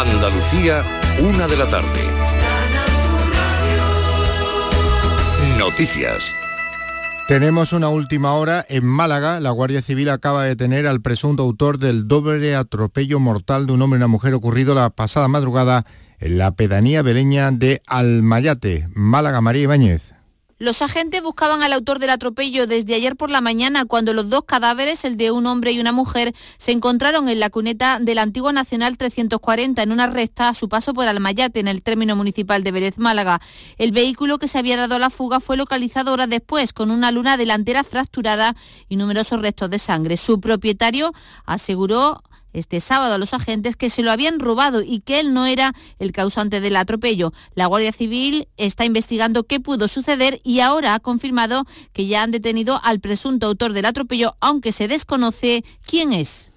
Andalucía, una de la tarde. Noticias. Tenemos una última hora. En Málaga, la Guardia Civil acaba de detener al presunto autor del doble atropello mortal de un hombre y una mujer ocurrido la pasada madrugada en la pedanía beleña de Almayate, Málaga María Ibáñez. Los agentes buscaban al autor del atropello desde ayer por la mañana cuando los dos cadáveres, el de un hombre y una mujer, se encontraron en la cuneta de la antigua Nacional 340 en una recta a su paso por Almayate, en el término municipal de Vélez, Málaga. El vehículo que se había dado a la fuga fue localizado horas después con una luna delantera fracturada y numerosos restos de sangre. Su propietario aseguró este sábado a los agentes que se lo habían robado y que él no era el causante del atropello. La Guardia Civil está investigando qué pudo suceder y ahora ha confirmado que ya han detenido al presunto autor del atropello, aunque se desconoce quién es.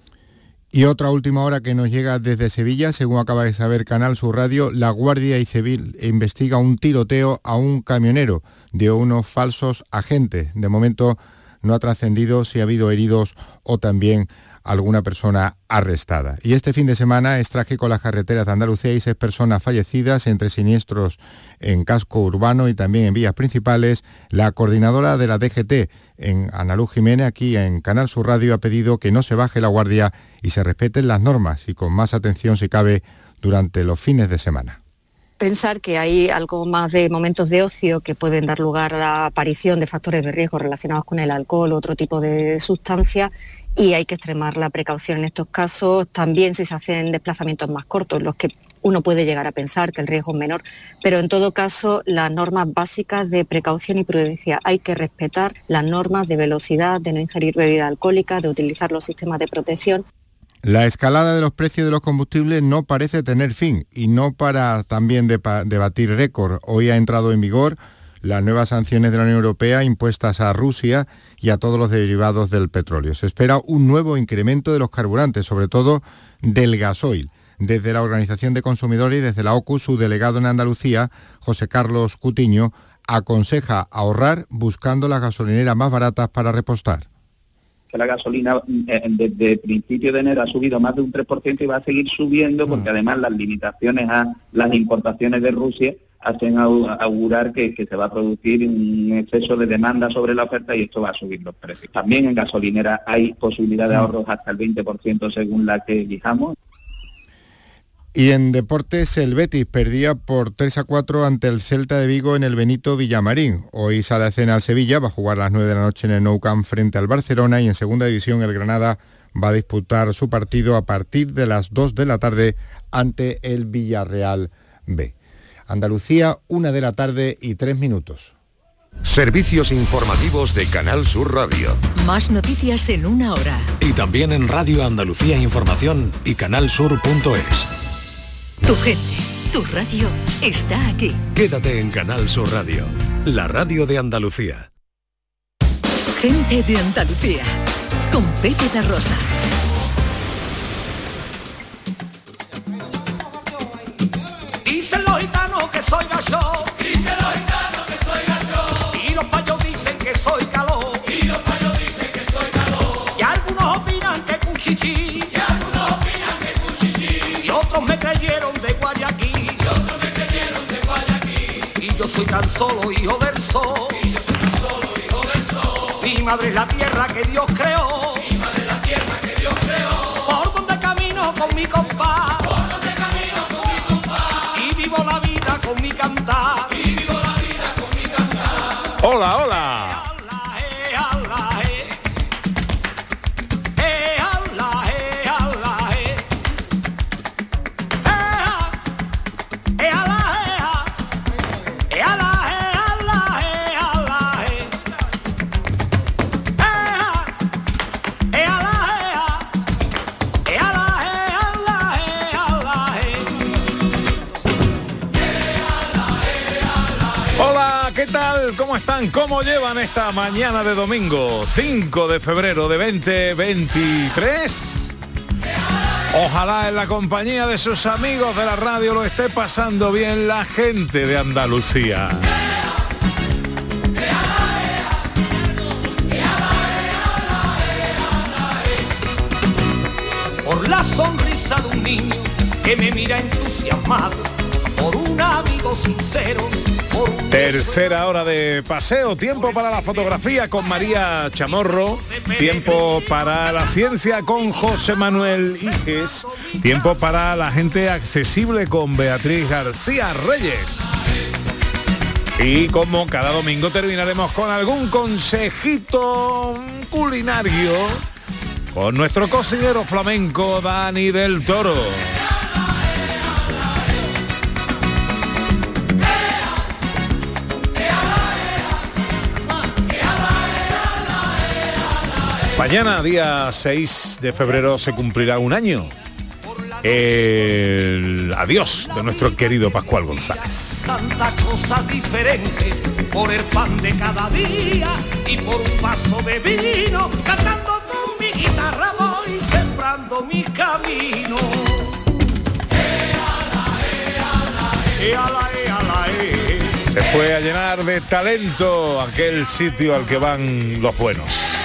Y otra última hora que nos llega desde Sevilla, según acaba de saber Canal Sur Radio, la Guardia Civil investiga un tiroteo a un camionero de unos falsos agentes. De momento no ha trascendido si ha habido heridos o también alguna persona arrestada. Y este fin de semana es trágico las carreteras de Andalucía y seis personas fallecidas entre siniestros en casco urbano y también en vías principales. La coordinadora de la DGT en Analú Jiménez, aquí en Canal Sur Radio, ha pedido que no se baje la guardia y se respeten las normas y con más atención si cabe durante los fines de semana pensar que hay algo más de momentos de ocio que pueden dar lugar a la aparición de factores de riesgo relacionados con el alcohol o otro tipo de sustancias y hay que extremar la precaución en estos casos, también si se hacen desplazamientos más cortos, los que uno puede llegar a pensar que el riesgo es menor, pero en todo caso las normas básicas de precaución y prudencia. Hay que respetar las normas de velocidad, de no ingerir bebida alcohólica, de utilizar los sistemas de protección. La escalada de los precios de los combustibles no parece tener fin y no para también debatir récord. Hoy ha entrado en vigor las nuevas sanciones de la Unión Europea impuestas a Rusia y a todos los derivados del petróleo. Se espera un nuevo incremento de los carburantes, sobre todo del gasoil. Desde la Organización de Consumidores y desde la OCU, su delegado en Andalucía, José Carlos Cutiño, aconseja ahorrar buscando las gasolineras más baratas para repostar que la gasolina eh, desde principio de enero ha subido más de un 3% y va a seguir subiendo porque mm. además las limitaciones a las importaciones de Rusia hacen augurar que, se va a producir un exceso de demanda sobre la oferta y esto va a subir los precios. También en gasolinera hay posibilidad de mm. ahorros hasta el 20% según la que elijamos. Y en deportes, el Betis perdía por 3 a 4 ante el Celta de Vigo en el Benito Villamarín. Hoy sale a cena al Sevilla, va a jugar a las 9 de la noche en el Nou Camp frente al Barcelona y en segunda división el Granada va a disputar su partido a partir de las 2 de la tarde ante el Villarreal B. Andalucía, una de la tarde y tres minutos. Servicios informativos de Canal Sur Radio. Más noticias en una hora. Y también en Radio Andalucía Información y canalsur.es. Tu gente, tu radio está aquí. Quédate en Canal Sur Radio, la radio de Andalucía. Gente de Andalucía, con Pepe de Rosa. soy gacho. Dice los gitanos que soy gacho. Y los payos dicen que soy calor. Y los payos dicen que soy calor. Y algunos opinan que cuchichi. Soy tan solo hijo del sol. Y yo soy tan solo hijo del sol. Mi madre es la tierra que Dios creó. Mi madre es la tierra que Dios creó. Por donde camino con mi compás. Por donde camino con mi compás. Y vivo la vida con mi cantar. Y vivo la vida con mi cantar. Hola, hola. ¿Cómo llevan esta mañana de domingo 5 de febrero de 2023? Ojalá en la compañía de sus amigos de la radio lo esté pasando bien la gente de Andalucía. Por la sonrisa de un niño que me mira entusiasmado por un amigo sincero. Por Tercera hora de paseo, tiempo para la fotografía con María Chamorro, tiempo para la ciencia con José Manuel Iges, tiempo para la gente accesible con Beatriz García Reyes. Y como cada domingo terminaremos con algún consejito culinario con nuestro cocinero flamenco Dani del Toro. Mañana, día 6 de febrero, se cumplirá un año. El adiós de nuestro querido Pascual González. Tanta cosa diferente por el pan de cada día y por un vaso de vino, cantando con mi guitarra voy sembrando mi camino. Se fue a llenar de talento aquel sitio al que van los buenos.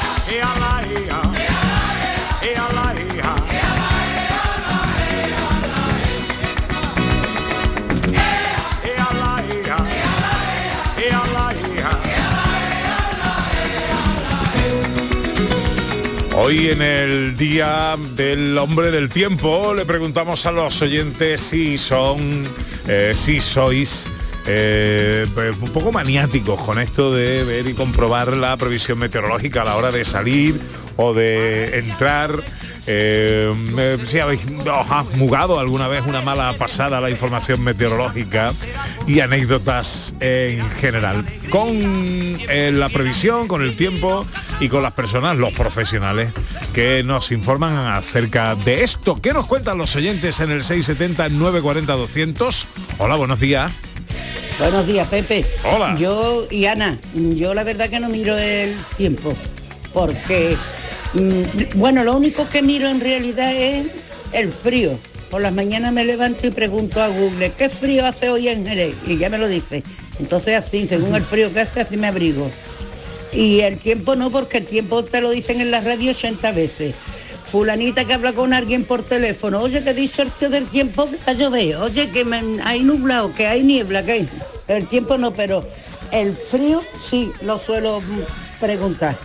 Hoy en el Día del Hombre del Tiempo le preguntamos a los oyentes si son, eh, si sois eh, pues, un poco maniáticos con esto de ver y comprobar la previsión meteorológica a la hora de salir o de entrar. Eh, eh, si habéis os ha jugado alguna vez una mala pasada la información meteorológica y anécdotas en general. Con la previsión, con el tiempo y con las personas, los profesionales que nos informan acerca de esto. ¿Qué nos cuentan los oyentes en el 670-940-200? Hola, buenos días. Buenos días, Pepe. Hola. Yo y Ana, yo la verdad que no miro el tiempo, porque, mm, bueno, lo único que miro en realidad es el frío. Por las mañanas me levanto y pregunto a Google, ¿qué frío hace hoy en Jerez? Y ya me lo dice. Entonces así, según el frío que hace, así me abrigo. Y el tiempo no, porque el tiempo te lo dicen en la radio 80 veces. Fulanita que habla con alguien por teléfono, oye que dice el tío del tiempo que va a llover, oye que me- hay nublado, que hay niebla, que hay. El tiempo no, pero el frío sí lo suelo preguntar.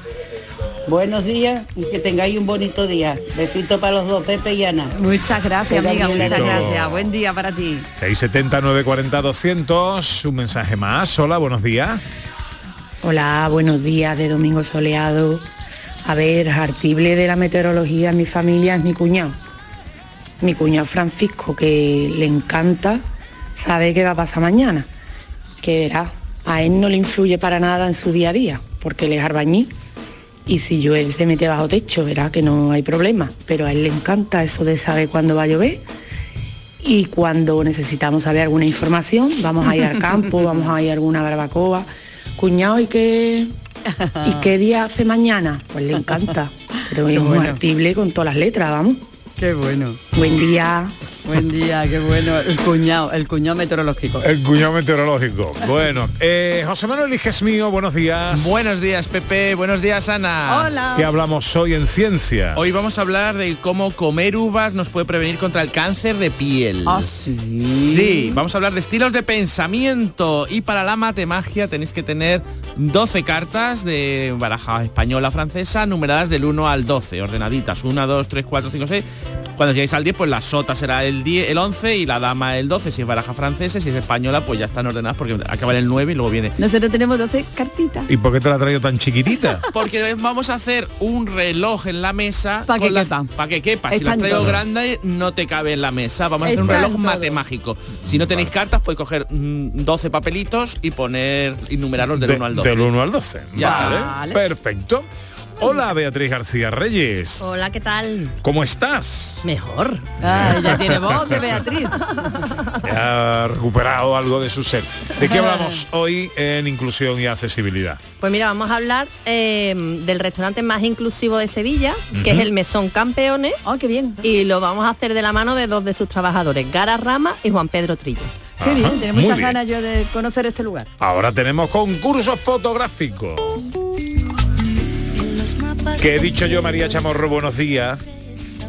Buenos días y que tengáis un bonito día. Besito para los dos, Pepe y Ana. Muchas gracias, amiga, muchas gracias. Buen día para ti. 670-940-200, un mensaje más. Hola, buenos días. Hola, buenos días de domingo soleado. A ver, artible de la meteorología en mi familia es mi cuñado. Mi cuñado Francisco, que le encanta, sabe qué va a pasar mañana. Que verá, a él no le influye para nada en su día a día, porque él es arbañí. Y si llueve se mete bajo techo, verá que no hay problema. Pero a él le encanta eso de saber cuándo va a llover. Y cuando necesitamos saber alguna información, vamos a ir al campo, vamos a ir a alguna barbacoa. Cuñado, ¿y qué, ¿y qué día hace mañana? Pues le encanta. Pero es un bueno. artible con todas las letras, vamos. Qué bueno. Buen día. Buen día, qué bueno. El cuñado, el cuñado meteorológico. El cuñado meteorológico. Bueno, eh, José Manuel Hijes mío, buenos días. Buenos días, Pepe. Buenos días, Ana. Hola. ¿Qué hablamos hoy en ciencia? Hoy vamos a hablar de cómo comer uvas nos puede prevenir contra el cáncer de piel. Ah, sí. Sí, vamos a hablar de estilos de pensamiento y para la matemagia tenéis que tener 12 cartas de baraja española francesa numeradas del 1 al 12, ordenaditas, 1, 2, 3, 4, 5, 6. Cuando lleguéis al 10, pues la sota será el, 10, el 11 y la dama el 12, si es baraja francesa, si es española, pues ya están ordenadas porque acaba en el 9 y luego viene Nosotros tenemos 12 cartitas. ¿Y por qué te la traigo tan chiquitita? Porque vamos a hacer un reloj en la mesa Pa' que con la- quepa. pa' que quepa. Si la traigo todos. grande no te cabe en la mesa. Vamos a hacer un reloj matemágico. Si no tenéis cartas, podéis coger mm, 12 papelitos y poner y numerarlos del De- 1 al 12. Del 1 al 12. Ya. Vale, Vale. Perfecto. Hola, Beatriz García Reyes. Hola, ¿qué tal? ¿Cómo estás? Mejor. Ah, ya tiene voz de Beatriz. Ya ha recuperado algo de su ser. ¿De qué hablamos hoy en inclusión y accesibilidad? Pues mira, vamos a hablar eh, del restaurante más inclusivo de Sevilla, que es el Mesón Campeones. Oh, qué bien. Y lo vamos a hacer de la mano de dos de sus trabajadores, Gara Rama y Juan Pedro Trillo. Qué Ajá, bien, tengo muchas bien. ganas yo de conocer este lugar. Ahora tenemos concurso fotográfico. Que he dicho yo, María Chamorro, buenos días.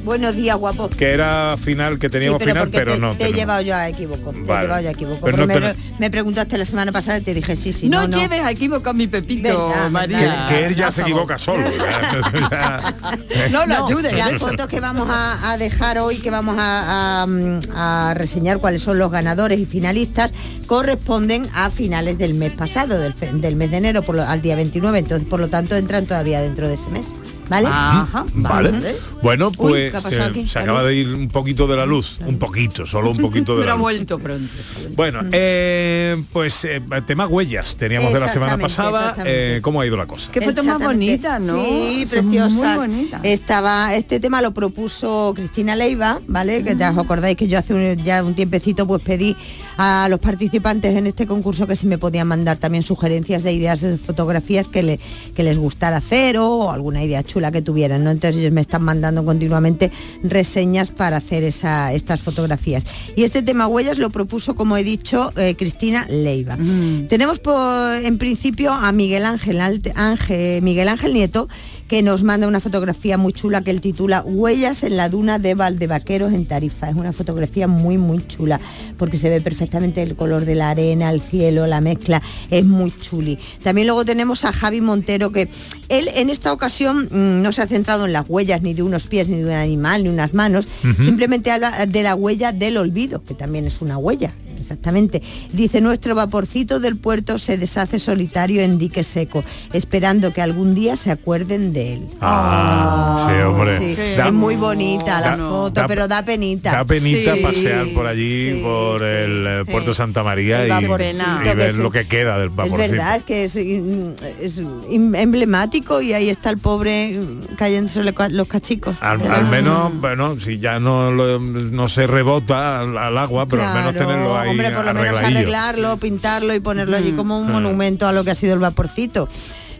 Buenos días, guapo. Que era final, que teníamos Sí, pero final, pero te, no. te he tenemos. llevado yo a equivoco. Te he llevado yo a equivoco. Pero porque no me, preguntaste la semana pasada y te dije sí, sí. no, No, no. lleves a equivoco a mi Pepito, Verdad, María. Que, que él ya se equivoca solo. No lo ayudes. Las fotos que vamos a, a dejar hoy, que vamos a, a, mm, a reseñar cuáles son los ganadores y finalistas, corresponden a finales del mes pasado, del, fe- del mes de enero, por lo- al día 29. Entonces, por lo tanto, entran todavía dentro de ese mes. ¿Vale? Ajá, Vale. Bueno, pues ¿qué ha se, se acaba de ir un poquito de la luz. Un poquito, solo un poquito de Pero la ha luz. vuelto pronto. Bueno, eh, pues eh, tema huellas teníamos de la semana pasada. Eh, ¿Cómo ha ido la cosa? Qué foto más bonita, ¿no? Sí, bonita. Estaba, este tema lo propuso Cristina Leiva, ¿vale? Que ya os acordáis que yo hace un- ya un tiempecito pues pedí a los participantes en este concurso que si me podían mandar también sugerencias de ideas de fotografías que, le, que les gustara hacer o alguna idea chula que tuvieran, ¿no? Entonces ellos me están mandando continuamente reseñas para hacer esa, estas fotografías. Y este tema huellas lo propuso, como he dicho, eh, Cristina Leiva. Tenemos por, en principio a Miguel Ángel, Ángel, Miguel Ángel Nieto, que nos manda una fotografía muy chula que él titula Huellas en la duna de Valdevaqueros en Tarifa. Es una fotografía muy, muy chula, porque se ve perfectamente el color de la arena, el cielo, la mezcla, es muy chuli. También luego tenemos a Javi Montero, que él en esta ocasión mm, no se ha centrado en las huellas ni de unos pies, ni de un animal, ni unas manos, simplemente habla de la huella del olvido, que también es una huella. Exactamente. Dice, nuestro vaporcito del puerto se deshace solitario en dique seco, esperando que algún día se acuerden de él. Ah, sí, hombre. Sí, Da- es muy bonita la da- foto, da- pero da penita. Da penita Sí. pasear por allí, por el eh, puerto Santa María y, ver es- lo que queda del Es vaporcito. verdad, es que es, es emblemático y ahí está el pobre cayéndose los cachicos. Al, menos, bueno, si ya no, lo- no se rebota al, al agua, pero al menos tenerlo ahí hombre, por lo menos arreglarlo, pintarlo y ponerlo allí como un Ah. monumento a lo que ha sido el vaporcito.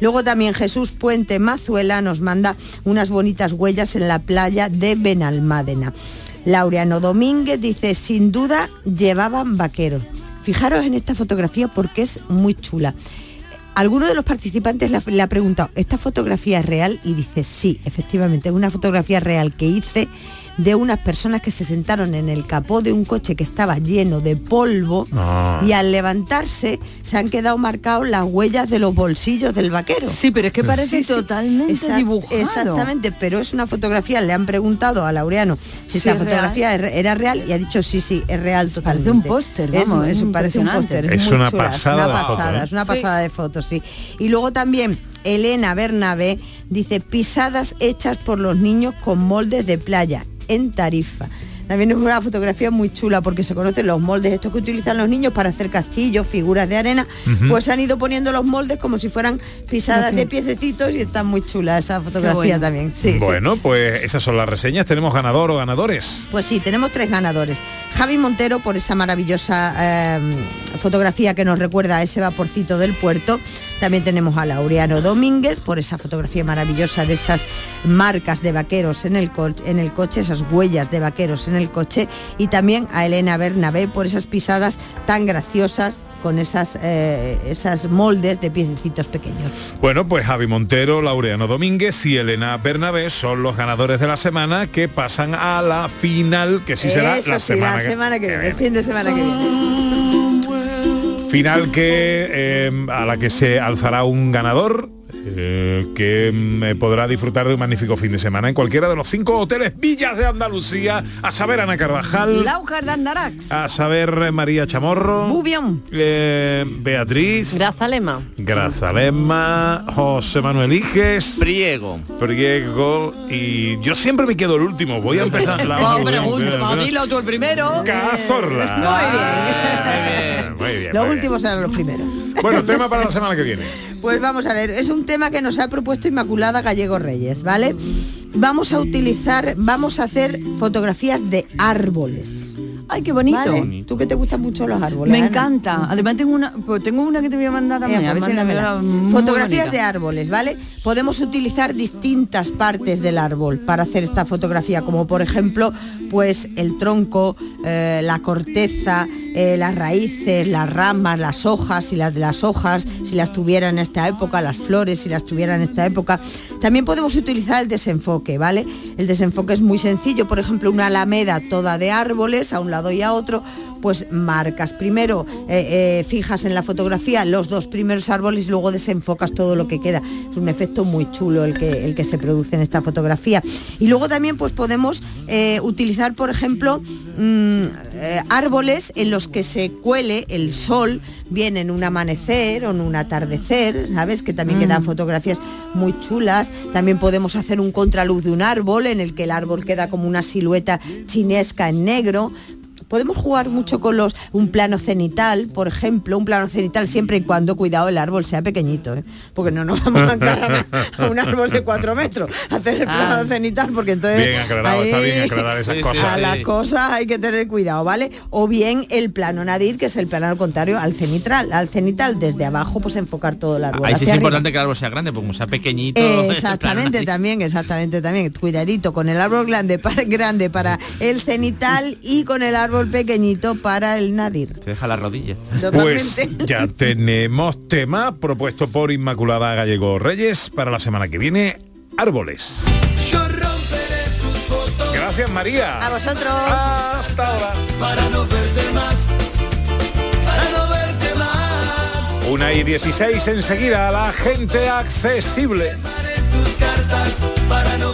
Luego también Jesús Puente Mazuela nos manda unas bonitas huellas en la playa de Benalmádena. Laureano Domínguez dice, sin duda llevaban vaqueros. Fijaros en esta fotografía porque es muy chula. Alguno de los participantes le ha preguntado, ¿esta fotografía es real? Y dice, sí, efectivamente, es una fotografía real que hice de unas personas que se sentaron en el capó de un coche que estaba lleno de polvo Ah. y al levantarse se han quedado marcados las huellas de los bolsillos del vaquero. Sí, pero es que parece totalmente dibujado. Exactamente, pero es una fotografía, le han preguado a Laureano si Sí, esta es fotografía er- era real y ha dicho sí, sí, es real totalmente. un póster, Es- vamos, es es un- parece un impresionante. póster. Es una pasada una foto, ¿eh? es una Sí. pasada de fotos, sí. Y luego también Elena Bernabé dice pisadas hechas por los niños con moldes de playa en Tarifa. También es una fotografía muy chula porque se conocen los moldes estos que utilizan los niños para hacer castillos, figuras de arena, Ujú. pues han ido poniendo los moldes como si fueran pisadas de piececitos y está muy chula esa fotografía bueno. también. Sí, sí. bueno, pues esas son las reseñas. Tenemos ganador o ganadores. Pues sí, tenemos tres ganadores. Javi Montero por esa maravillosa eh, fotografía que nos recuerda a ese vaporcito del puerto. También tenemos a Laureano Domínguez por esa fotografía maravillosa de esas marcas de vaqueros en el, en el coche, esas huellas de vaqueros en el coche. Y también a Elena Bernabé por esas pisadas tan graciosas con esas, eh, esas moldes de piececitos pequeños. Bueno, pues Javi Montero, Laureano Domínguez y Elena Bernabé son los ganadores de la semana que pasan a la final, que sí será la sí, semana, la que- semana que viene, el fin de semana que viene. Final que eh, a la que se alzará un ganador eh, que mm, podrá disfrutar de un magnífico fin de semana en cualquiera de los cinco hoteles Villas de Andalucía, a saber Ana Carvajal, Laujar de Andarax. a saber María Chamorro, Bubión. eh, Beatriz, Grazalema. Grazalema, José Manuel Iges, Priego. Priego y yo siempre me quedo el último, voy a empezar la No, dilo tú el primero. Cazorla. Muy bien, Los muy bien. últimos serán los primeros. Bueno, tema para la semana que viene. Pues vamos a ver, es un tema que nos ha propuesto Inmaculada Gallego Reyes, ¿vale? Vamos a utilizar, vamos a hacer fotografías de árboles. Ay, qué bonito. ¿vale? Tú que te gustan mucho los árboles. Me Ana? encanta. Además tengo una, pues tengo una que te voy a mandar también. A ver pues muy Fotografías de árboles, ¿vale? Podemos utilizar distintas partes del árbol para hacer esta fotografía, como por ejemplo, pues el tronco, eh, la corteza, eh, las raíces, las ramas, las hojas, si las de las hojas, si las tuviera en esta época, las flores, si las tuviera en esta época. También podemos utilizar el desenfoque, ¿vale? El desenfoque es muy sencillo, por ejemplo, una alameda toda de árboles a un lado y a otro, pues marcas primero, eh, eh, fijas en la fotografía los dos primeros árboles y luego desenfocas todo lo que queda. Es un efecto muy chulo el que, el que se produce en esta fotografía. Y luego también pues podemos eh, utilizar, por ejemplo, mm, árboles en los que se cuele el sol, bien en un amanecer o en un atardecer, ¿sabes? Que también quedan fotografías muy chulas. También podemos hacer un contraluz de un árbol en el que el árbol queda como una silueta chinesca en negro. Podemos jugar mucho con los un plano cenital, por ejemplo, un plano cenital siempre y cuando cuidado el árbol sea pequeñito, ¿eh? porque no nos vamos a encarar a un árbol de cuatro metros a hacer el plano Ah. cenital, porque entonces Bien aclarado, está bien aclarar esas a cosas. las cosas hay que tener cuidado, ¿vale? O bien el plano nadir, que es el plano al contrario al cenital, al cenital desde abajo, pues enfocar todo el árbol. Ahí sí es arriba. importante que el árbol sea grande, porque como sea pequeñito. Eh, exactamente, también, exactamente, también. Cuidadito con el árbol grande para, grande para el cenital y con el árbol pequeñito para el nadir. Te deja la rodilla. Pues ya tenemos tema propuesto por Inmaculada Gallego Reyes para la semana que viene, árboles. Yo romperé tus fotos. Gracias María. A vosotros. Hasta ahora. Para no verte más. Para no verte más. Una y 16 enseguida, la gente accesible. Tus cartas. Para no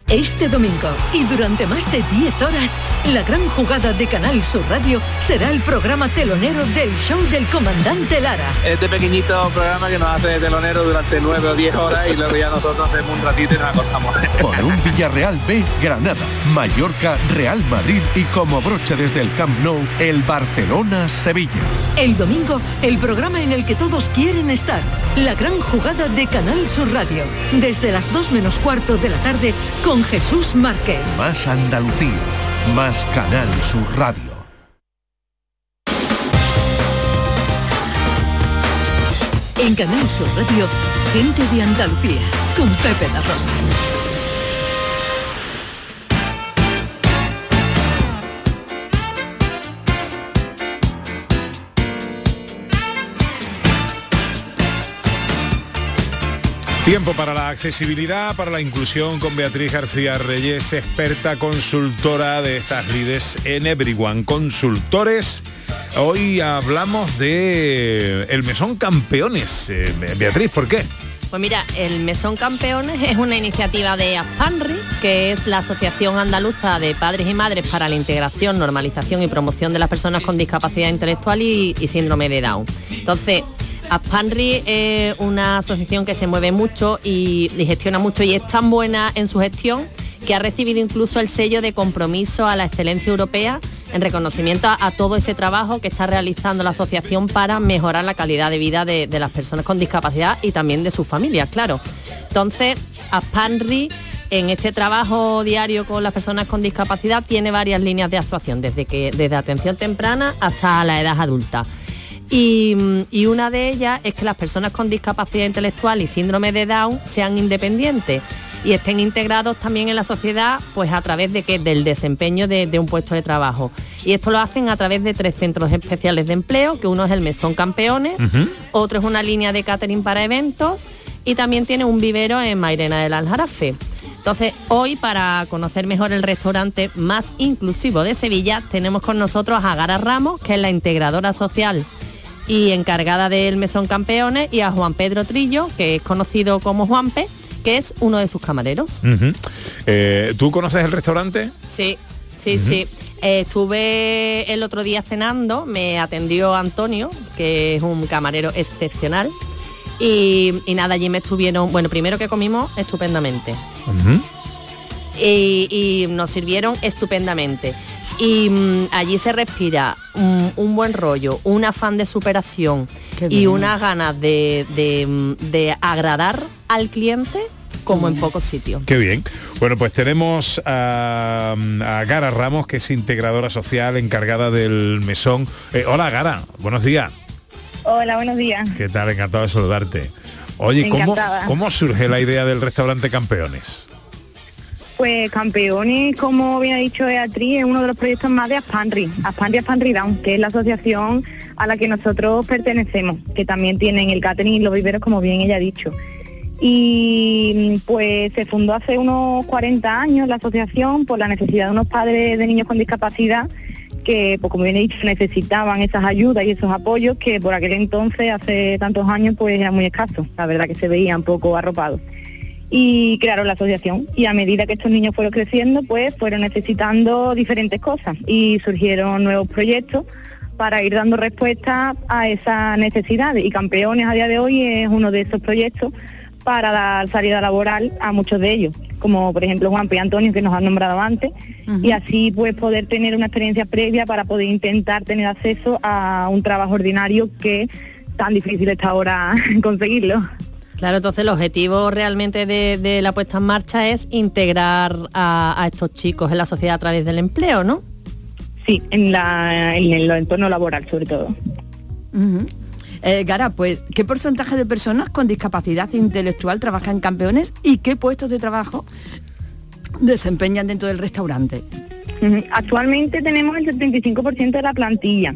Este domingo y durante más de 10 horas, la gran jugada de Canal Sur Radio será el programa telonero del show del comandante Lara. Este pequeñito programa que nos hace de telonero durante nueve o diez horas y luego ya nosotros hacemos un ratito y nos acostamos. Por un Villarreal B, Granada, Mallorca, Real Madrid y como broche desde el Camp Nou, el Barcelona-Sevilla. El domingo, el programa en el que todos quieren estar. La gran jugada de Canal Sur Radio. Desde las 2 menos cuarto de la tarde con Jesús Márquez. Más Andalucía, más Canal Sur Radio. En Canal Sur Radio, gente de Andalucía con Pepe da Rosa. Tiempo para la accesibilidad, para la inclusión con Beatriz García Reyes, experta consultora de estas lides en Everyone Consultores. Hoy hablamos de el mesón campeones. Eh, Beatriz, ¿por qué? Pues mira, el Mesón Campeones es una iniciativa de ASPANRI, que es la Asociación Andaluza de Padres y Madres para la Integración, Normalización y Promoción de las Personas con Discapacidad Intelectual y, y Síndrome de Down. Entonces, ASPANRI es una asociación que se mueve mucho y, y gestiona mucho y es tan buena en su gestión que ha recibido incluso el sello de compromiso a la excelencia europea en reconocimiento a, todo ese trabajo que está realizando la asociación para mejorar la calidad de vida de, de las personas con discapacidad y también de sus familias, claro. Entonces, ASPANRI en este trabajo diario con las personas con discapacidad tiene varias líneas de actuación, desde, que, desde atención temprana hasta la edad adulta. Y, mm, y una de ellas es que las personas con discapacidad intelectual y síndrome de Down sean independientes y estén integrados también en la sociedad pues a través de que del desempeño de, de un puesto de trabajo. Y esto lo hacen a través de tres centros especiales de empleo que uno es el Mesón Campeones otro es una línea de catering para eventos y también tiene un vivero en Mairena del Aljarafe. Entonces, hoy para conocer mejor el restaurante más inclusivo de Sevilla, tenemos con nosotros a Gara Ramos, que es la integradora social y encargada del Mesón Campeones, y a Juan Pedro Trillo, que es conocido como Juanpe, que es uno de sus camareros. Eh, ¿Tú conoces el restaurante? Sí, sí, sí. Eh, estuve el otro día cenando, me atendió Antonio, que es un camarero excepcional. Y, y nada, allí me estuvieron, bueno, primero que comimos estupendamente. Y, y nos sirvieron estupendamente. Y mm, allí se respira mm, un buen rollo, un afán de superación y unas ganas de, de, mm, de agradar al cliente como en pocos sitios. Qué bien. Bueno, pues tenemos a, a Gara Ramos, que es integradora social encargada del mesón. Eh, hola Gara, buenos días. Hola, buenos días. ¿Qué tal? Encantado de saludarte. Oye, ¿cómo, Encantada. ¿cómo surge la idea del restaurante Campeones? Pues Campeones, como bien ha dicho Beatriz, es uno de los proyectos más de Aspanri, Aspanri Aspanri Down, que es la asociación a la que nosotros pertenecemos, que también tienen el catering y los viveros, como bien ella ha dicho. Y pues se fundó hace unos 40 años la asociación por la necesidad de unos padres de niños con discapacidad que, pues como bien he dicho, necesitaban esas ayudas y esos apoyos que por aquel entonces, hace tantos años, pues era muy escaso. La verdad que se veían poco arropados. Y crearon la asociación. Y a medida que estos niños fueron creciendo, pues fueron necesitando diferentes cosas. Y surgieron nuevos proyectos para ir dando respuesta a esas necesidades. Y Campeones a día de hoy es uno de esos proyectos para dar salida laboral a muchos de ellos, como por ejemplo Juan P. Antonio, que nos han nombrado antes, y así pues poder tener una experiencia previa para poder intentar tener acceso a un trabajo ordinario que tan difícil está ahora conseguirlo. Claro, entonces el objetivo realmente de, de la puesta en marcha es integrar a, a estos chicos en la sociedad a través del empleo, ¿no? Sí, en, la, en el entorno laboral sobre todo. Eh, Gara, pues, ¿qué porcentaje de personas con discapacidad intelectual trabaja en campeones y qué puestos de trabajo desempeñan dentro del restaurante? Actualmente tenemos el 75% de la plantilla.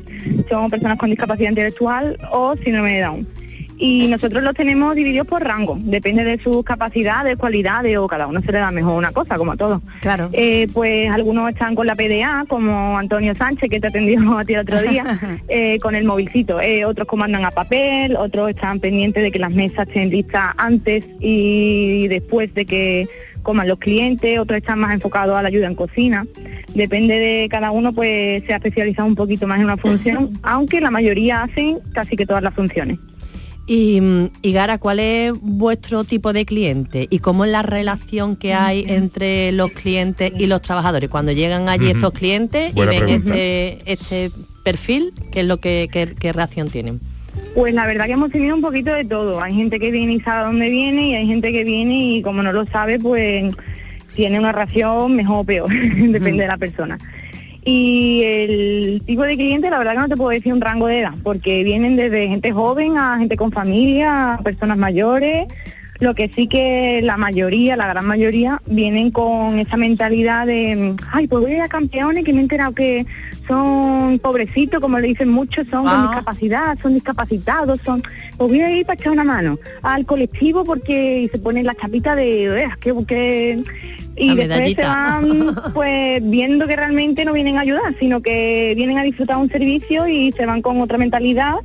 Son personas con discapacidad intelectual o síndrome de Down. Y nosotros los tenemos divididos por rango, depende de sus capacidades, cualidades o cada uno se le da mejor una cosa, como a todos. Claro. Eh, pues algunos están con la PDA, como Antonio Sánchez, que te atendió a ti el otro día, eh, con el movilcito. Eh, otros comandan a papel, otros están pendientes de que las mesas estén listas antes y después de que coman los clientes, otros están más enfocados a la ayuda en cocina. Depende de cada uno, pues se ha especializado un poquito más en una función, aunque la mayoría hacen casi que todas las funciones. Y, mm, y Gara, ¿cuál es vuestro tipo de cliente? ¿Y cómo es la relación que hay entre los clientes y los trabajadores? Cuando llegan allí estos clientes Buena y ven este, este perfil, ¿qué es lo que qué, qué reacción tienen? Pues la verdad que hemos tenido un poquito de todo. Hay gente que viene y sabe dónde viene y hay gente que viene y como no lo sabe, pues tiene una ración mejor o peor, depende de la persona. Y el tipo de cliente, la verdad que no te puedo decir un rango de edad, porque vienen desde gente joven a gente con familia, a personas mayores. Lo que sí que la mayoría, la gran mayoría, vienen con esa mentalidad de, ay, pues voy a ir a campeones que me he enterado que son pobrecitos, como le dicen muchos, son con Ah. discapacidad, son discapacitados, son, pues voy a ir para echar una mano al colectivo porque y se ponen la chapita de, "Eh, que, que y La después se van pues viendo que realmente no vienen a ayudar, sino que vienen a disfrutar un servicio y se van con otra mentalidad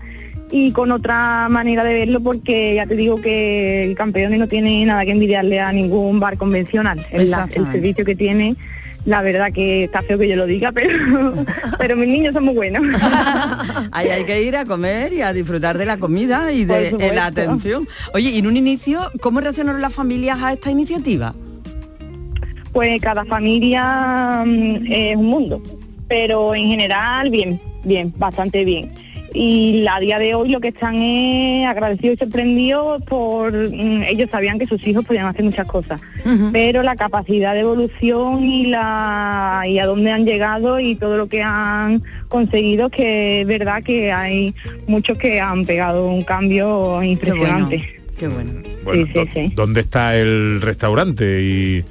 y con otra manera de verlo porque ya te digo que el campeón no tiene nada que envidiarle a ningún bar convencional. El, la- el Exactamente. servicio que tiene, la verdad que está feo que yo lo diga, pero, pero mis niños son muy buenos. Ahí hay que ir a comer y a disfrutar de la comida y de la atención. Oye, y en un inicio, ¿cómo reaccionaron las familias a esta iniciativa? Pues cada familia mm, es un mundo, pero en general bien, bien, bastante bien. Y a día de hoy lo que están es agradecidos y sorprendidos por mm, ellos sabían que sus hijos podían hacer muchas cosas, pero la capacidad de evolución y la y a dónde han llegado y todo lo que han conseguido que es verdad que hay muchos que han pegado un cambio impresionante. Qué bueno. Bueno, ¿dó- ¿Dónde está el restaurante? Y,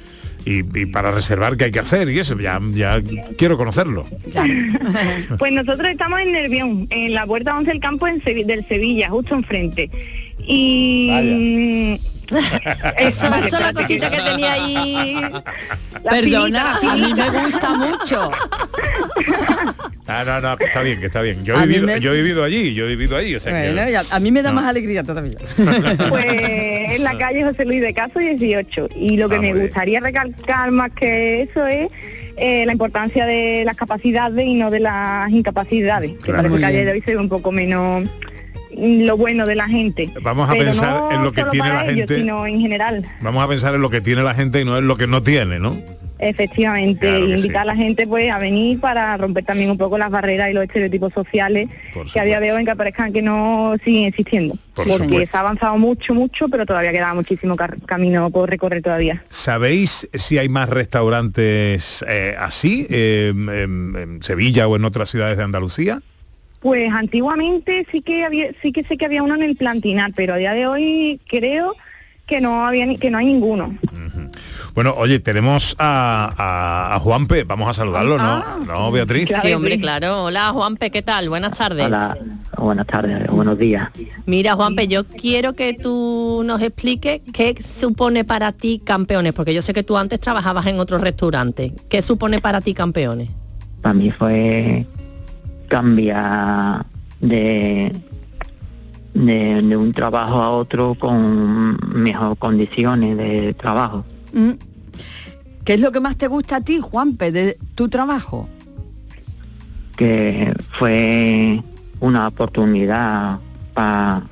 y- y para reservar qué hay que hacer y eso, ya, ya quiero conocerlo. Pues nosotros estamos en Nervión, en la puerta 11 del campo en Sevi- del Sevilla, justo enfrente. Y... Eso es la cosita que tenía ahí. La Perdona, pilita, la a mí me gusta mucho. Ah, no, no, que está bien, que está bien. Yo he vivido, me- yo he vivido allí, yo he vivido ahí. O sea que- Bueno, y a, a mí me da No. más alegría todavía. Pues en la calle José Luis de Caso 18. Y lo que Ah, me gustaría recalcar más que eso es eh, la importancia de las capacidades y no de las incapacidades. Que Claro. parece Muy que a día de hoy se ve un poco menos lo bueno de la gente. Vamos a Pero pensar no en lo que tiene la ellos, gente. sino en general. Vamos a pensar en lo que tiene la gente y no en lo que no tiene, ¿no? Efectivamente, Claro invitar a la gente pues a venir para romper también un poco las barreras y los estereotipos sociales que a día de hoy que aparezcan que no siguen existiendo. Por porque supuesto. se ha avanzado mucho, mucho, pero todavía queda muchísimo camino por recorrer todavía. ¿Sabéis si hay más restaurantes eh, así eh, en, en Sevilla o en otras ciudades de Andalucía? Pues antiguamente sí que había, sí que sé que había uno en el Plantinar, pero a día de hoy creo que no había ni- que no hay ninguno. Bueno, oye, tenemos a, a- a Juanpe, vamos a saludarlo, ¿no? ¿No, Beatriz? Sí, hombre, claro. Hola, Juanpe, ¿qué tal? Buenas tardes. Hola, buenas tardes, buenos días. Mira, Juanpe, yo quiero que tú nos expliques qué supone para ti campeones, porque yo sé que tú antes trabajabas en otros restaurantes. ¿Qué supone para ti campeones? Para mí fue cambiar de, de, de un trabajo a otro con mejor condiciones de trabajo. Mm. ¿Qué es lo que más te gusta a ti, Juanpe, de tu trabajo? que fue una oportunidad para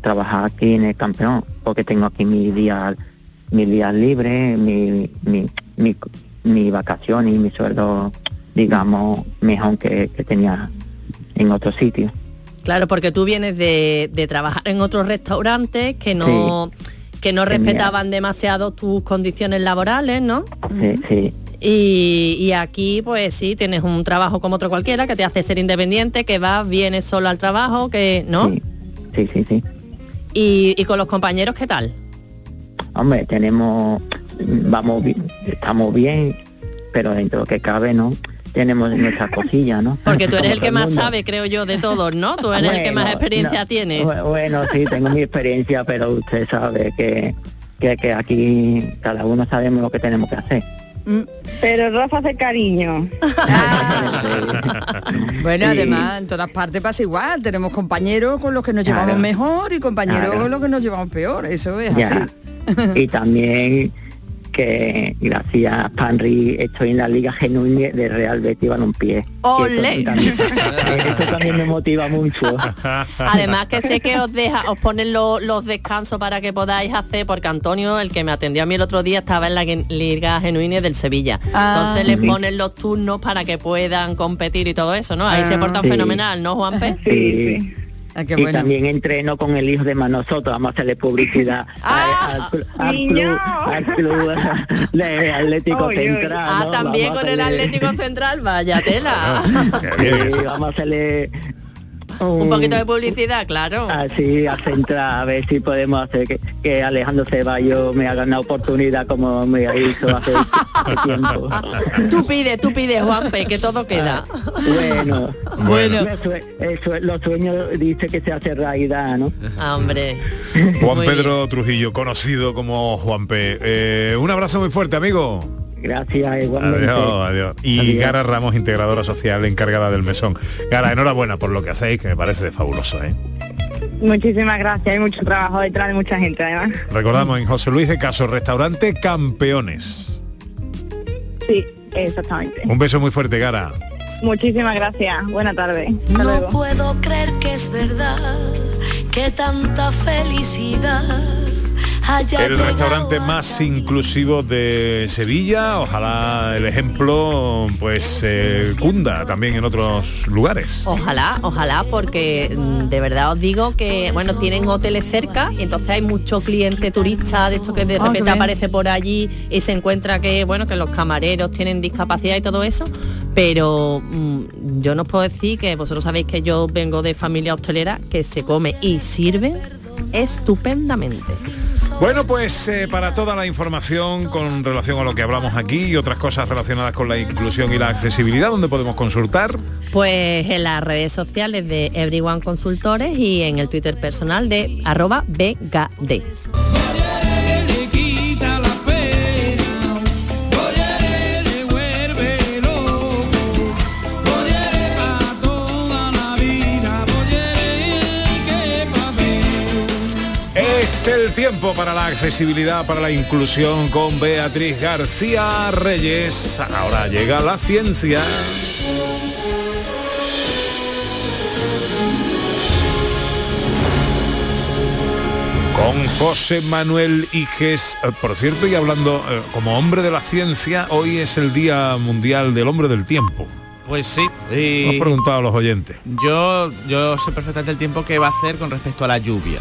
trabajar aquí en el campeón, porque tengo aquí mis días mis días libres, mi, mi, mi, mi vacación y mi sueldo, digamos, mejor que, que tenía en otro sitio. Claro, porque tú vienes de, de trabajar en otros restaurantes que no, que no respetaban demasiado tus condiciones laborales, ¿no? Sí, sí, Y, y aquí, pues sí, tienes un trabajo como otro cualquiera que te hace ser independiente, que vas, vienes solo al trabajo, que, ¿no? sí, sí, sí. Y, y con los compañeros, ¿qué tal? Hombre, tenemos, vamos, estamos bien, pero dentro de lo que cabe, ¿no? Tenemos nuestras cosillas, ¿no? Porque tú eres el que más sabe, creo yo, de todos, ¿no? Tú eres el que más experiencia no, tiene. bu- Bueno, sí, tengo mi experiencia, pero usted sabe que, que, que aquí cada uno sabemos lo que tenemos que hacer. Pero Rafa hace cariño. Bueno, Sí. además, en todas partes pasa igual. Tenemos compañeros con los que nos Claro. llevamos mejor y compañeros Claro. con los que nos llevamos peor. Eso es Ya. así. y también que gracias a Panry estoy en la Liga Genuine de Real Betis Balompié. ¡Ole! Eso también, eso también me motiva mucho. Además que sé que os deja, os ponen lo- los descansos para que podáis hacer, porque Antonio, el que me atendió a mí el otro día, estaba en la Liga Genuine del Sevilla. Ah. Entonces les Sí. ponen los turnos para que puedan competir y todo eso, ¿no? Ahí se Ah. portan Sí. fenomenal, ¿no, Juanpe? Sí. Ah, qué y bueno. también entreno con el hijo de Manosoto, vamos a hacerle publicidad al, al clu- al club, al club de Atlético. Central. Ah, ¿no? también Vamos con el Atlético Central, vaya tela. Bien Sí, vamos a hacerle Un poquito de publicidad, claro. Así a centrar, a ver si podemos hacer que, que Alejandro Ceballos me haga una oportunidad como me hizo hace, hace tiempo. Tú pide, tú pide, Juanpe, que todo queda. Bueno, Bueno. Los, sueños dice que se hace realidad, ¿no? Ah, hombre. Juan Pedro Trujillo, conocido como Juanpe. Eh, un abrazo muy fuerte, amigo. Gracias, igualmente. Adiós, adiós. Y Adiós. Gara Ramos, integradora social encargada del mesón. Gara, enhorabuena por lo que hacéis, que me parece fabuloso, ¿eh? Muchísimas gracias, hay mucho trabajo detrás de mucha gente además. Recordamos en José Luis de Caso, restaurante Campeones. Sí, exactamente. Un beso muy fuerte, Gara. Muchísimas gracias. Buena tarde. Hasta No luego. puedo creer que es verdad que tanta felicidad El restaurante más inclusivo de Sevilla, ojalá el ejemplo pues eh, cunda también en otros lugares. Ojalá, ojalá, porque mm, de verdad os digo que, bueno, tienen hoteles cerca y entonces hay mucho cliente turista de esto que de qué repente aparece por allí y se encuentra que, bueno, que los camareros tienen discapacidad y todo eso. Pero mm, yo no os puedo decir que vosotros sabéis que yo vengo de familia hostelera, que se come y sirve estupendamente. Bueno, pues eh, para toda la información con relación a lo que hablamos aquí y otras cosas relacionadas con la inclusión y la accesibilidad, donde podemos consultar. Pues en las redes sociales de Everyone Consultores y en el Twitter personal de arroba BGD. Es el tiempo para la accesibilidad, para la inclusión con Beatriz García Reyes. Ahora llega la ciencia. Con José Manuel Iges, Eh, por cierto, y hablando eh, como hombre de la ciencia, hoy es el Día Mundial del Hombre del Tiempo. Pues sí. Hemos y preguntado a los oyentes. yo, yo sé perfectamente el tiempo que va a hacer con respecto a la lluvia.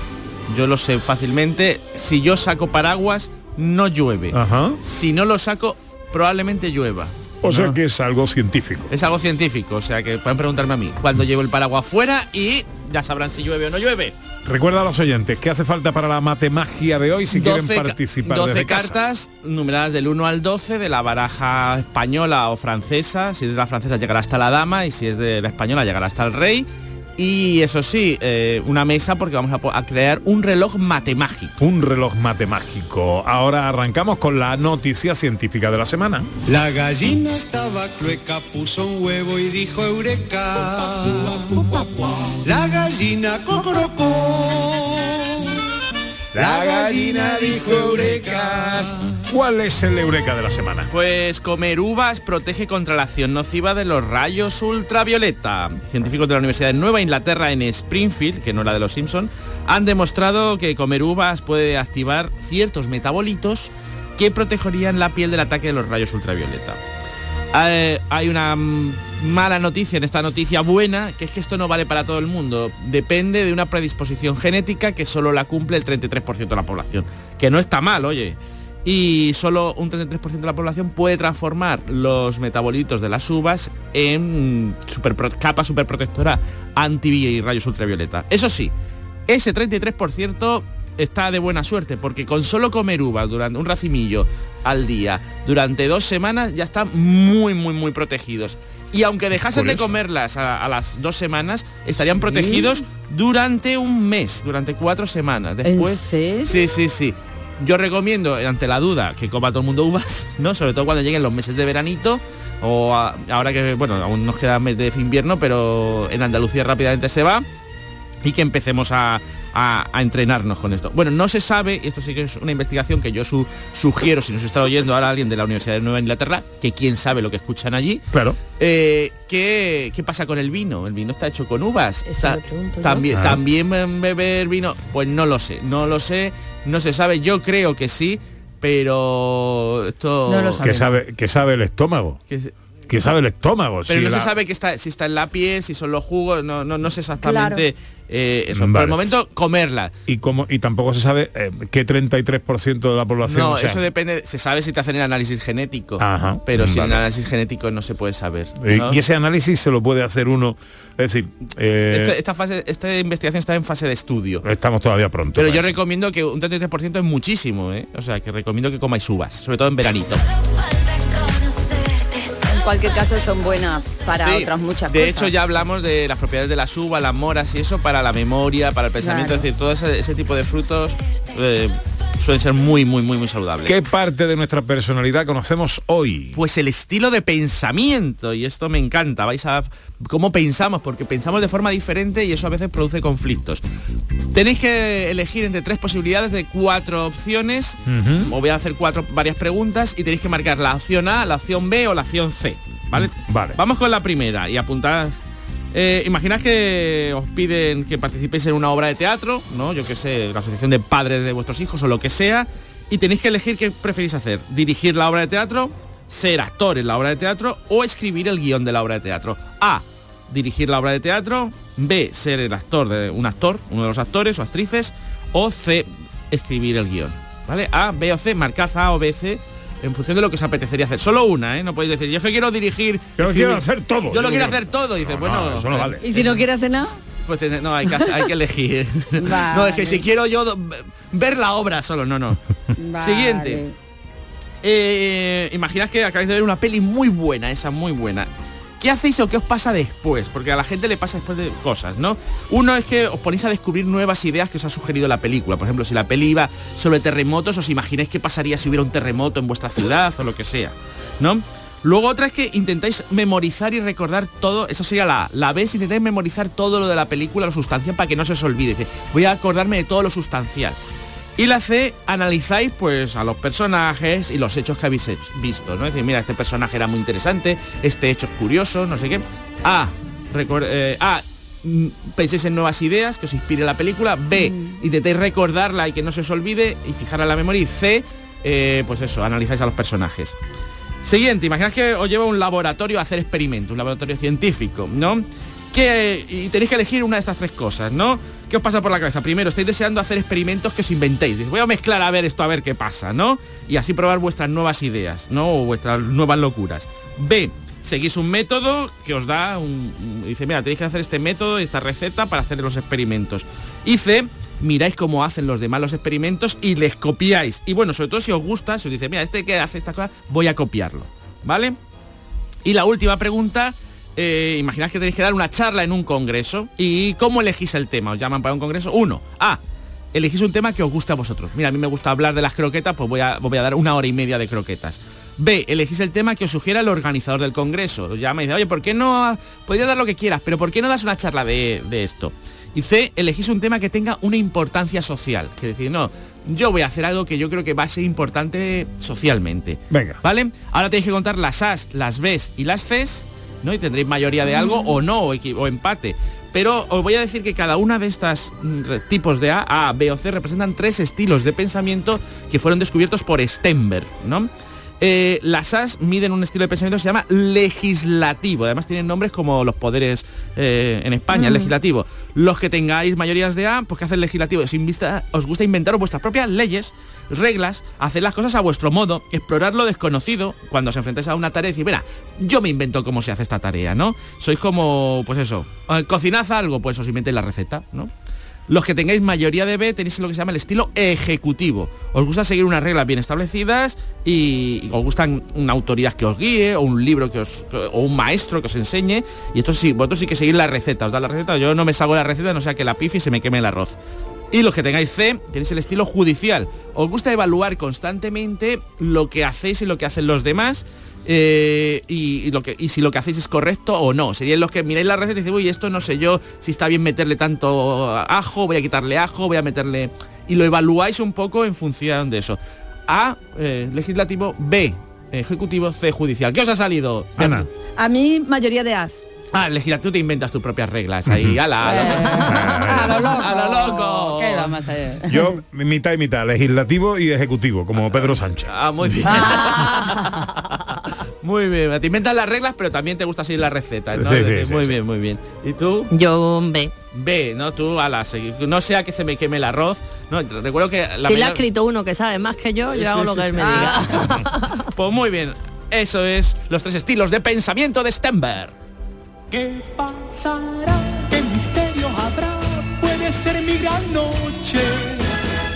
Yo lo sé fácilmente. Si yo saco paraguas, no llueve. Ajá. Si no lo saco, probablemente llueva. O sea que es algo científico. Es algo científico, o sea que pueden preguntarme a mí. Cuando llevo el paraguas fuera y ya sabrán si llueve o no llueve. Recuerda a los oyentes, ¿qué hace falta para la matemagia de hoy si quieren participar 12 desde casa? cartas numeradas del 1 al 12 de la baraja española o francesa. Si es de la francesa llegará hasta la dama y si es de la española llegará hasta el rey. Y eso sí, eh, una mesa porque vamos a, a crear un reloj matemágico. Un reloj matemágico. Ahora arrancamos con la noticia científica de la semana. La gallina estaba clueca, puso un huevo y dijo eureka. La gallina cocorocó. La gallina dijo eureka. ¿Cuál es el eureka de la semana? Pues comer uvas protege contra la acción nociva de los rayos ultravioleta. Científicos de la Universidad de Nueva Inglaterra en Springfield, que no la de los Simpson, han demostrado que comer uvas puede activar ciertos metabolitos que protegerían la piel del ataque de los rayos ultravioleta. Eh, hay una mm, mala noticia en esta noticia buena, que es que esto no vale para todo el mundo. Depende de una predisposición genética que solo la cumple el 33% de la población. Que no está mal, oye. Y solo un 33% de la población puede transformar los metabolitos de las uvas en capa superprotectora anti rayos ultravioleta. Eso sí, ese 33% está de buena suerte porque con solo comer uvas durante un racimillo al día durante dos semanas ya están muy muy muy protegidos y aunque dejasen de comerlas a, a las dos semanas estarían protegidos durante un mes durante cuatro semanas. Después serio? sí sí sí. Yo recomiendo ante la duda que coma todo el mundo uvas no sobre todo cuando lleguen los meses de veranito o a- ahora que bueno aún nos queda mes de invierno pero en Andalucía rápidamente se va y que empecemos a, a- a entrenarnos con esto. Bueno, no se sabe, y esto sí que es una investigación que yo su- sugiero, si nos está oyendo ahora alguien de la Universidad de Nueva Inglaterra, que quién sabe lo que escuchan allí, Claro. eh, ¿qué, qué pasa con el vino? El vino está hecho con uvas. Yo. también, Ah. también beber vino, pues no lo sé, no lo sé, no se sabe, yo creo que sí, pero esto... No lo Que sabe, que sabe el estómago. que- Que sabe el estómago. pero si no la- se sabe que está, si está en la piel, si son los jugos, no, no, no sé exactamente eh, eso. Por Vale. el momento, comerla. Y, como, y tampoco se sabe eh, qué 33% de la población. No, o sea, eso depende, se sabe si te hacen el análisis genético, Ajá, pero sin vale. el análisis genético no se puede saber. ¿no? Y ese análisis se lo puede hacer uno. Es decir, eh, esta, fase, esta investigación está en fase de estudio. estamos todavía pronto. Pero yo eso. recomiendo que un 33% es muchísimo, ¿eh? O sea, que recomiendo que comáis uvas, sobre todo en veranito. En cualquier caso son buenas para Sí, otras muchas de cosas. hecho ya hablamos de las propiedades de las uvas, las moras y eso para la memoria, para el pensamiento, Claro. es decir, todo ese, ese tipo de frutos eh, suelen ser muy, muy, muy, muy saludables. ¿Qué parte de nuestra personalidad conocemos hoy? Pues el estilo de pensamiento, y esto me encanta, vais a cómo pensamos, porque pensamos de forma diferente y eso a veces produce conflictos. Tenéis que elegir entre tres posibilidades de cuatro opciones, os voy a hacer cuatro varias preguntas y tenéis que marcar la opción A, la opción B o la opción C. ¿Vale? Vale. Vamos con la primera y apuntad. Eh, imaginad que os piden que participéis en una obra de teatro, ¿no? Yo que sé, la asociación de padres de vuestros hijos o lo que sea, y tenéis que elegir qué preferís hacer. Dirigir la obra de teatro, ser actor en la obra de teatro o escribir el guion de la obra de teatro. A. Dirigir la obra de teatro. B. Ser el actor de un actor, uno de los actores o actrices. O C. Escribir el guion. ¿Vale? A, B o C, marcad A o B, C en función de lo que os apetecería hacer. Solo una, ¿eh? No podéis decir, yo es que quiero dirigir... Yo lo quiero hacer todo. Yo lo quiero hacer todo. Y dices, No, bueno... no, eso no eh, vale. ¿Y si no quieres hacer nada? Pues tener- no, hay que, hacer- hay que elegir. No, es que si quiero yo ver la obra solo, no, no. Vale. Siguiente. Eh, imaginad que acabáis de ver una peli muy buena, esa muy buena. ¿Qué hacéis o qué os pasa después? Porque a la gente le pasa después de cosas, ¿no? Uno es que os ponéis a descubrir nuevas ideas que os ha sugerido la película. Por ejemplo, si la peli iba sobre terremotos, os imagináis qué pasaría si hubiera un terremoto en vuestra ciudad o lo que sea, ¿no? Luego otra es que intentáis memorizar y recordar todo, eso sería la, la si intentáis memorizar todo lo de la película, lo sustancial, para que no se os olvide. Voy a acordarme de todo lo sustancial. Y la C, analizáis pues a los personajes y los hechos que habéis hecho- visto, ¿no? Es decir, mira, este personaje era muy interesante, este hecho es curioso, no sé qué. A, eh, A, mm, penséis en nuevas ideas, que os inspire la película. B, intentéis recordarla y que no se os olvide y fijar a la memoria. Y C, eh, pues eso, analizáis a los personajes. Siguiente, imaginad que os lleva a un laboratorio a hacer experimentos, un laboratorio científico, ¿no? Que, y tenéis que elegir una de estas tres cosas, ¿no? ¿Qué os pasa por la cabeza? Primero, estáis deseando hacer experimentos que os inventéis. Voy a mezclar a ver esto, a ver qué pasa, ¿no? Y así probar vuestras nuevas ideas, ¿no? O vuestras nuevas locuras. B, seguís un método que os da un... dice, mira, tenéis que hacer este método, esta receta para hacer los experimentos. Y C, miráis cómo hacen los demás los experimentos y les copiáis. Y bueno, sobre todo si os gusta, si os dice, mira, este que hace esta cosa, voy a copiarlo. ¿Vale? Y la última pregunta, eh, imaginad que tenéis que dar una charla en un congreso. ¿Y cómo elegís el tema? ¿Os llaman para un congreso? Uno, A, elegís un tema que os guste a vosotros. Mira, a mí me gusta hablar de las croquetas, pues voy a, voy a dar una hora y media de croquetas. B, elegís el tema que os sugiera el organizador del congreso. Os llama y dice, oye, ¿por qué no? Podría dar lo que quieras, pero ¿por qué no das una charla de, de esto? Y C, elegís un tema que tenga una importancia social. Que decir, no, yo voy a hacer algo que yo creo que va a ser importante socialmente. Venga. ¿Vale? Ahora tenéis que contar las As, las Bs y las Cs, ¿no? Y tendréis mayoría de algo o no, o, o empate. Pero os voy a decir que cada una de estas mm, tipos de A, A, B o C representan tres estilos de pensamiento que fueron descubiertos por Stenberg, ¿no? Eh, las AS miden un estilo de pensamiento que se llama legislativo. Además tienen nombres como los poderes eh, en España, el Mm. legislativo. Los que tengáis mayorías de A, pues que hacen legislativo. Os, invista- os gusta inventaros vuestras propias leyes, reglas, hacer las cosas a vuestro modo, explorar lo desconocido cuando os enfrentáis a una tarea y decir, mira, yo me invento cómo se hace esta tarea, ¿no? Sois como, pues eso, eh, cocinad algo, pues os inventéis la receta, ¿no? Los que tengáis mayoría de B tenéis lo que se llama el estilo ejecutivo. Os gusta seguir unas reglas bien establecidas y, os gusta una autoridad que os guíe o un libro que os o un maestro que os enseñe y esto sí, vosotros sí que seguir la receta, os da la receta, yo no me salgo la receta, no sea que la pifi y se me queme el arroz. Y los que tengáis C, tenéis el estilo judicial. Os gusta evaluar constantemente lo que hacéis y lo que hacen los demás eh, y, y lo que, y si lo que hacéis es correcto o no. Serían los que miráis la receta y decís, uy, esto no sé yo si está bien meterle tanto ajo, voy a quitarle ajo, voy a meterle... Y lo evaluáis un poco en función de eso. A, eh, legislativo, B, ejecutivo, C, judicial. ¿Qué os ha salido? Ana. A mí, mayoría de as. Ah, legislativo te inventas tus propias reglas ahí, ala, ala. A lo loco. A lo loco. ¿Qué vamos a hacer? Yo mitad y mitad, legislativo y ejecutivo, como Pedro Sánchez. Ah, muy bien. muy bien. Te inventas las reglas, pero también te gusta seguir sí, sí, muy sí. bien, muy bien. ¿Y tú? Yo B. B, ¿no? Tú, ala, no sea que se me queme el arroz. No, recuerdo que la si le ha escrito uno que sabe más que yo, yo Sí, hago sí, lo que sí. él me diga. Pues muy bien. Eso es los tres estilos de pensamiento de Stenberg. ¿Qué pasará? ¿Qué misterio habrá? Puede ser mi gran noche.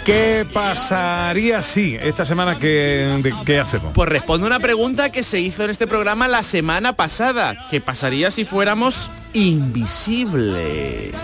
¿Qué pasaría si esta semana que, de- qué hacemos? Pues responde una pregunta que se hizo en este programa la semana pasada. ¿Qué pasaría si fuéramos invisibles?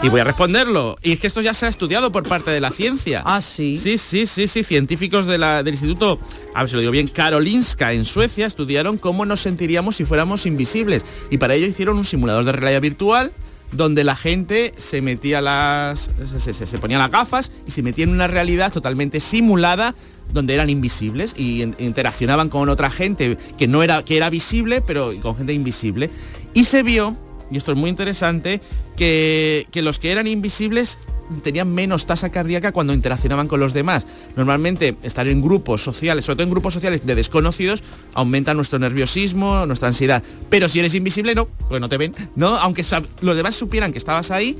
Y voy a responderlo. Y es que esto ya se ha estudiado por parte de la ciencia. Ah, sí. Sí, sí, sí, sí. Científicos de la- del Instituto, a ver si lo digo bien, Karolinska en Suecia estudiaron cómo nos sentiríamos si fuéramos invisibles. Y para ello hicieron un simulador de realidad virtual donde la gente se metía las. se, se- se ponía las gafas y se metía en una realidad totalmente simulada donde eran invisibles y in- interaccionaban con otra gente que no era, que era visible, pero con gente invisible. Y se vio, y esto es muy interesante, que, que los que eran invisibles tenían menos tasa cardíaca cuando interaccionaban con los demás. Normalmente estar en grupos sociales, sobre todo en grupos sociales de desconocidos, aumenta nuestro nerviosismo, nuestra ansiedad. Pero si eres invisible, no, pues no te ven, ¿no? Aunque los demás supieran que estabas ahí,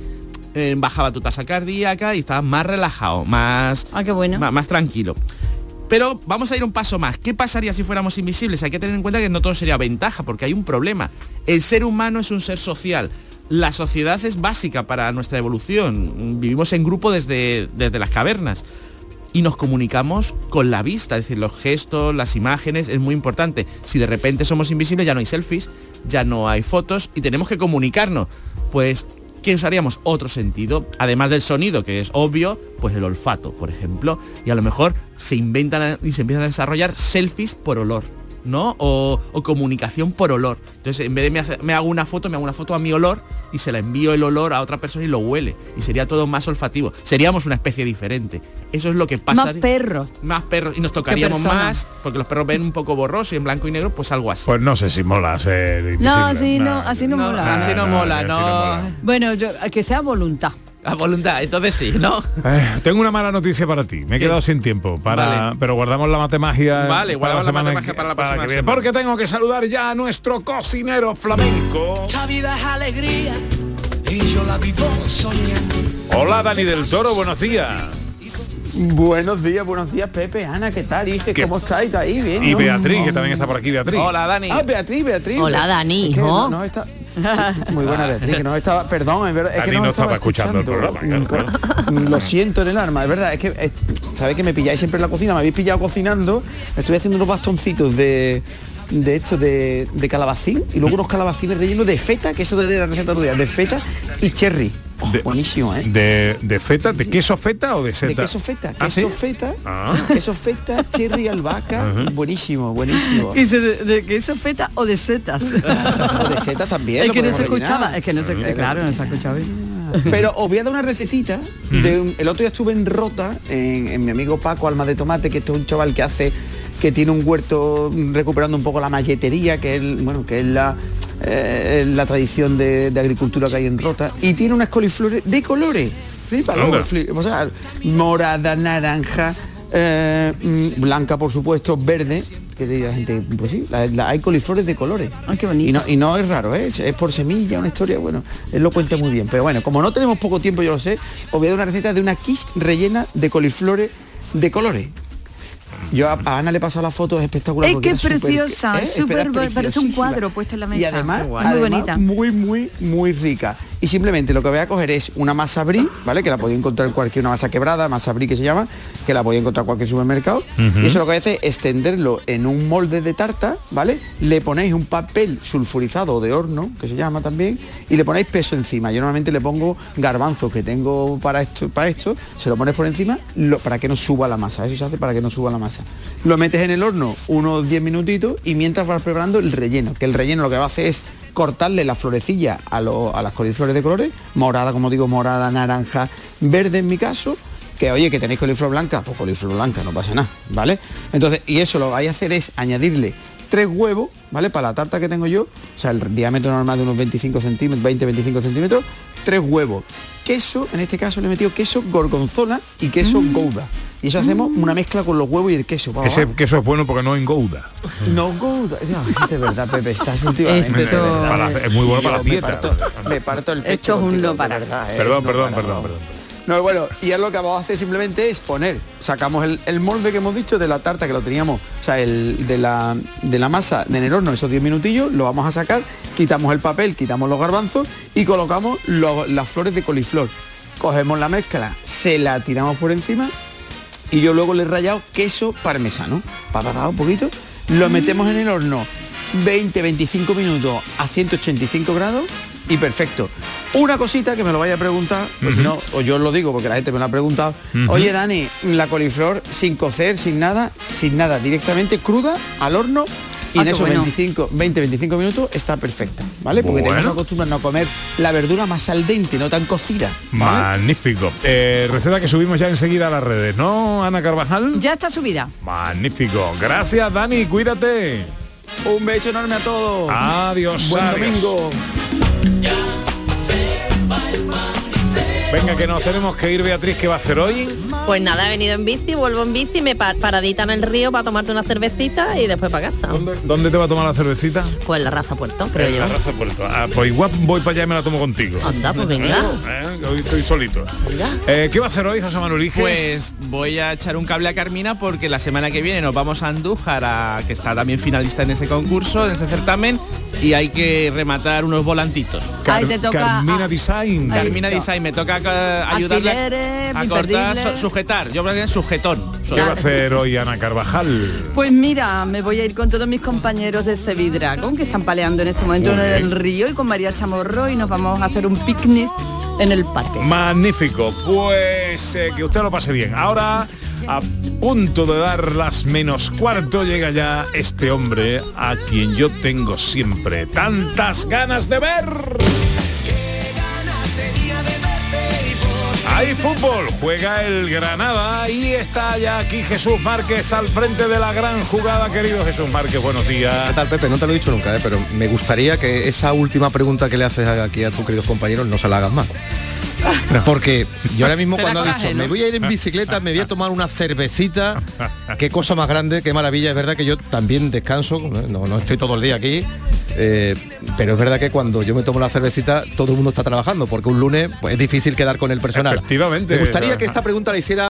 eh, bajaba tu tasa cardíaca y estabas más relajado, más, Ah, qué bueno. ma- más tranquilo. Pero vamos a ir un paso más. ¿Qué pasaría si fuéramos invisibles? Hay que tener en cuenta que no todo sería ventaja, porque hay un problema. El ser humano es un ser social. La sociedad es básica para nuestra evolución. Vivimos en grupo desde, desde las cavernas. Y nos comunicamos con la vista, es decir, los gestos, las imágenes, es muy importante. Si de repente somos invisibles ya no hay selfies, ya no hay fotos y tenemos que comunicarnos. Pues ¿qué usaríamos? Otro sentido, además del sonido, que es obvio, pues el olfato, por ejemplo, y a lo mejor se inventan y se empiezan a desarrollar selfies por olor. ¿No? O, o comunicación por olor. Entonces, en vez de me, hace- me hago una foto, me hago una foto a mi olor y se la envío el olor a otra persona y lo huele. Y sería todo más olfativo. Seríamos una especie diferente. Eso es lo que pasa. Más perros. Más perros. Y nos tocaríamos más, porque los perros ven un poco borroso y en blanco y negro, pues algo así. Pues no sé si mola ser invisible. No, así no, así no, No, mola. así no mola, no. Bueno, yo, que sea voluntad. A voluntad, entonces sí, ¿no? Eh, tengo una mala noticia para ti. Me he quedado sin tiempo. Para, Vale. Pero guardamos la matemagia. Vale, guardamos la matemagia que- para la próxima que viene, semana. Porque tengo que saludar ya a nuestro cocinero flamenco. La vida es alegría y yo la vivo soñando. Hola Dani del Toro, buenos días. Buenos días, buenos días, Pepe, Ana, ¿qué tal? Hije, ¿Qué? ¿cómo estáis? ¿Ahí bien? Y no? Beatriz, que también está por aquí, Beatriz. Hola, Dani. Ah, Beatriz, Beatriz. Hola, Dani, Es que hijo. no- no está- Sí, muy buena Beatriz, que no estaba, perdón, es verdad, es que no, no estaba escuchando el programa, claro, Mm, Lo siento en el alma, es verdad, es que eh, sabéis que me pilláis siempre en la cocina, me habéis pillado cocinando, estoy haciendo unos bastoncitos de de esto de, de calabacín y luego unos calabacines rellenos de feta, que eso de la receta de feta y cherry. Oh, buenísimo, ¿eh? De, de feta, de queso feta o de seta. De queso feta, ¿Ah, queso sí? feta, Ah. queso feta, cherry, albahaca, buenísimo, buenísimo. ¿Y se- de, de queso feta o de setas? O de setas también. Es que no se rellenar. escuchaba, es que no se, Claro. claro, no se escuchaba bien. Pero os voy a dar una recetita. De un- el otro día estuve en Rota, en, en mi amigo Paco Alma de Tomate, que este es un chaval que hace, que tiene un huerto recuperando un poco la malletería, que es, bueno, que es la, eh, la tradición de, de agricultura que hay en Rota, y tiene unas coliflores de colores. Flipa, o sea, morada, naranja, eh, mm, blanca por supuesto, verde. Que diga la gente, pues sí, la- la- hay coliflores de colores. qué bonito. Y no, y no es raro, ¿eh? es, es por semilla, una historia, bueno, él lo cuenta muy bien. Pero bueno, como no tenemos poco tiempo, yo lo sé, os voy a dar una receta de una quiche rellena de coliflores de colores. Yo a, a Ana le he pasado la foto, es espectacular. Es que preciosa, ¿eh? súper, Espera, parece un cuadro puesto en la mesa. Y además, muy bonita. muy, muy, muy rica. Y simplemente lo que voy a coger es una masa brie, ¿vale? Que la podéis encontrar en cualquier, una masa quebrada, masa brie que se llama, que la podéis encontrar en cualquier supermercado. Y eso lo que voy a hacer es extenderlo en un molde de tarta, ¿vale? Le ponéis un papel sulfurizado o de horno, que se llama también, y le ponéis peso encima. Yo normalmente le pongo garbanzo que tengo para esto, para esto, se lo pones por encima lo- para que no suba la masa. Eso se hace para que no suba la masa. Lo metes en el horno unos 10 minutitos y mientras vas preparando el relleno, que el relleno lo que va a hacer es cortarle la florecilla a, lo- a las coliflores de colores, morada, como digo, morada, naranja, verde en mi caso, que oye, que tenéis coliflor blanca, pues coliflor blanca, no pasa nada, ¿vale? Entonces, y eso lo vais a hacer es añadirle tres huevos, ¿vale? Para la tarta que tengo yo, o sea, el diámetro normal de unos 25 centímetros, 20-25 centímetros, tres huevos. Queso, en este caso le he metido queso gorgonzola y queso gouda. Y eso hacemos una mezcla con los huevos y el queso. va, va, Ese queso es bueno porque no engouda. No gouda. Ya, de verdad, Pepe, estás últimamente. Eso- de verdad. Para- es muy bueno para las me dietas. parto- Me parto el pecho Esto es un no de parar. verdad, ¿eh? Perdón, No perdón, parar. perdón, perdón. No, bueno, y es lo que vamos a hacer simplemente es poner, sacamos el, el molde que hemos dicho de la tarta que lo teníamos, o sea, el, de, la, de la masa de en el horno, esos 10 minutillos, lo vamos a sacar, quitamos el papel, quitamos los garbanzos y colocamos lo- las flores de coliflor. Cogemos la mezcla, se la tiramos por encima y yo luego le he rallado queso parmesano, para un poquito, lo metemos en el horno 20-25 minutos a 185 grados y perfecto. Una cosita que me lo vaya a preguntar, pues si no, o yo os lo digo porque la gente me lo ha preguntado. Oye Dani, la coliflor sin cocer, sin nada, sin nada, directamente cruda al horno y Ah, en esos bueno. 25, 20-25 minutos está perfecta, ¿vale? Porque tenemos Bueno. que acostumbrarnos a comer la verdura más al dente, no tan cocida. ¿vale? Magnífico. Eh, receta que subimos ya enseguida a las redes, ¿no, Ana Carvajal? Ya está subida. Magnífico. Gracias, Dani. Cuídate. Un beso enorme a todos. Adiós. Buen adiós. domingo. Venga, que nos tenemos que ir, Beatriz, ¿qué va a hacer hoy? Pues nada, he venido en bici, vuelvo en bici, me pa- paradita en el río para tomarte una cervecita y después para casa. ¿Dónde te va a tomar la cervecita? Pues la raza puerto, creo En yo. la Raza Puerto. Ah, pues igual voy para allá y me la tomo contigo. Anda, pues venga. Eh, que hoy estoy solito. Eh, ¿Qué va a hacer hoy, José Manuel Iges? Pues voy a echar un cable a Carmina porque la semana que viene nos vamos a Andújar, a- que está también finalista en ese concurso, en ese certamen, y hay que rematar unos volantitos. Ahí te toca Carmina a- Design. Carmina. Design, me toca eh, ayudarle Alfileres, a cortar, sujetar. Yo creo que es sujetón. ¿Qué va a hacer hoy Ana Carvajal? Pues mira, me voy a ir con todos mis compañeros de Sevidragon que están paleando en este momento en el río y con María Chamorro y nos vamos a hacer un picnic en el parque. Magnífico. Pues eh, que usted lo pase bien. Ahora A punto de dar las menos cuarto llega ya este hombre a quien yo tengo siempre tantas ganas de ver. Hay fútbol, juega el Granada y está ya aquí Jesús Márquez al frente de la gran jugada, querido Jesús Márquez, buenos días. ¿Qué tal, Pepe? No te lo he dicho nunca, ¿eh? pero me gustaría que esa última pregunta que le haces aquí a tus queridos compañeros no se la hagas más. Porque yo ahora mismo cuando ha coraje, dicho, ¿no? me voy a ir en bicicleta, me voy a tomar una cervecita, qué cosa más grande, qué maravilla, es verdad que yo también descanso, no, no estoy todo el día aquí, eh, pero es verdad que cuando yo me tomo la cervecita todo el mundo está trabajando, porque un lunes pues, es difícil quedar con el personal. Efectivamente. Me gustaría que esta pregunta la hiciera